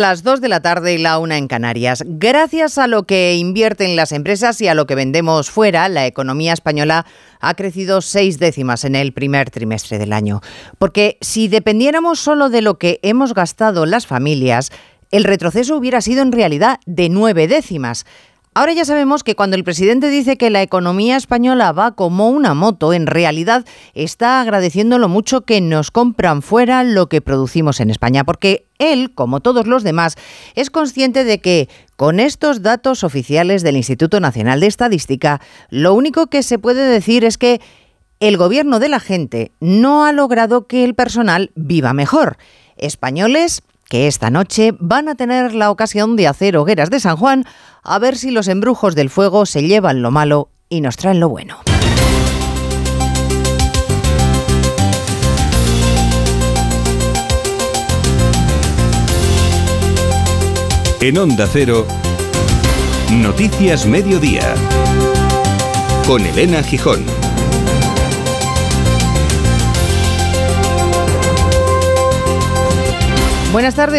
Las 2 de la tarde y la una en Canarias. Gracias a lo que invierten las empresas y a lo que vendemos fuera, la economía española ha crecido seis décimas en el primer trimestre del año. Porque si dependiéramos solo de lo que hemos gastado las familias, el retroceso hubiera sido en realidad de nueve décimas. Ahora ya sabemos que cuando el presidente dice que la economía española va como una moto, en realidad está agradeciendo lo mucho que nos compran fuera lo que producimos en España, porque él, como todos los demás, es consciente de que con estos datos oficiales del Instituto Nacional de Estadística, lo único que se puede decir es que el gobierno de la gente no ha logrado que el personal viva mejor. Españoles que esta noche van a tener la ocasión de hacer hogueras de San Juan a ver si los embrujos del fuego se llevan lo malo y nos traen lo bueno. En Onda Cero, Noticias Mediodía, con Elena Gijón. Buenas tardes.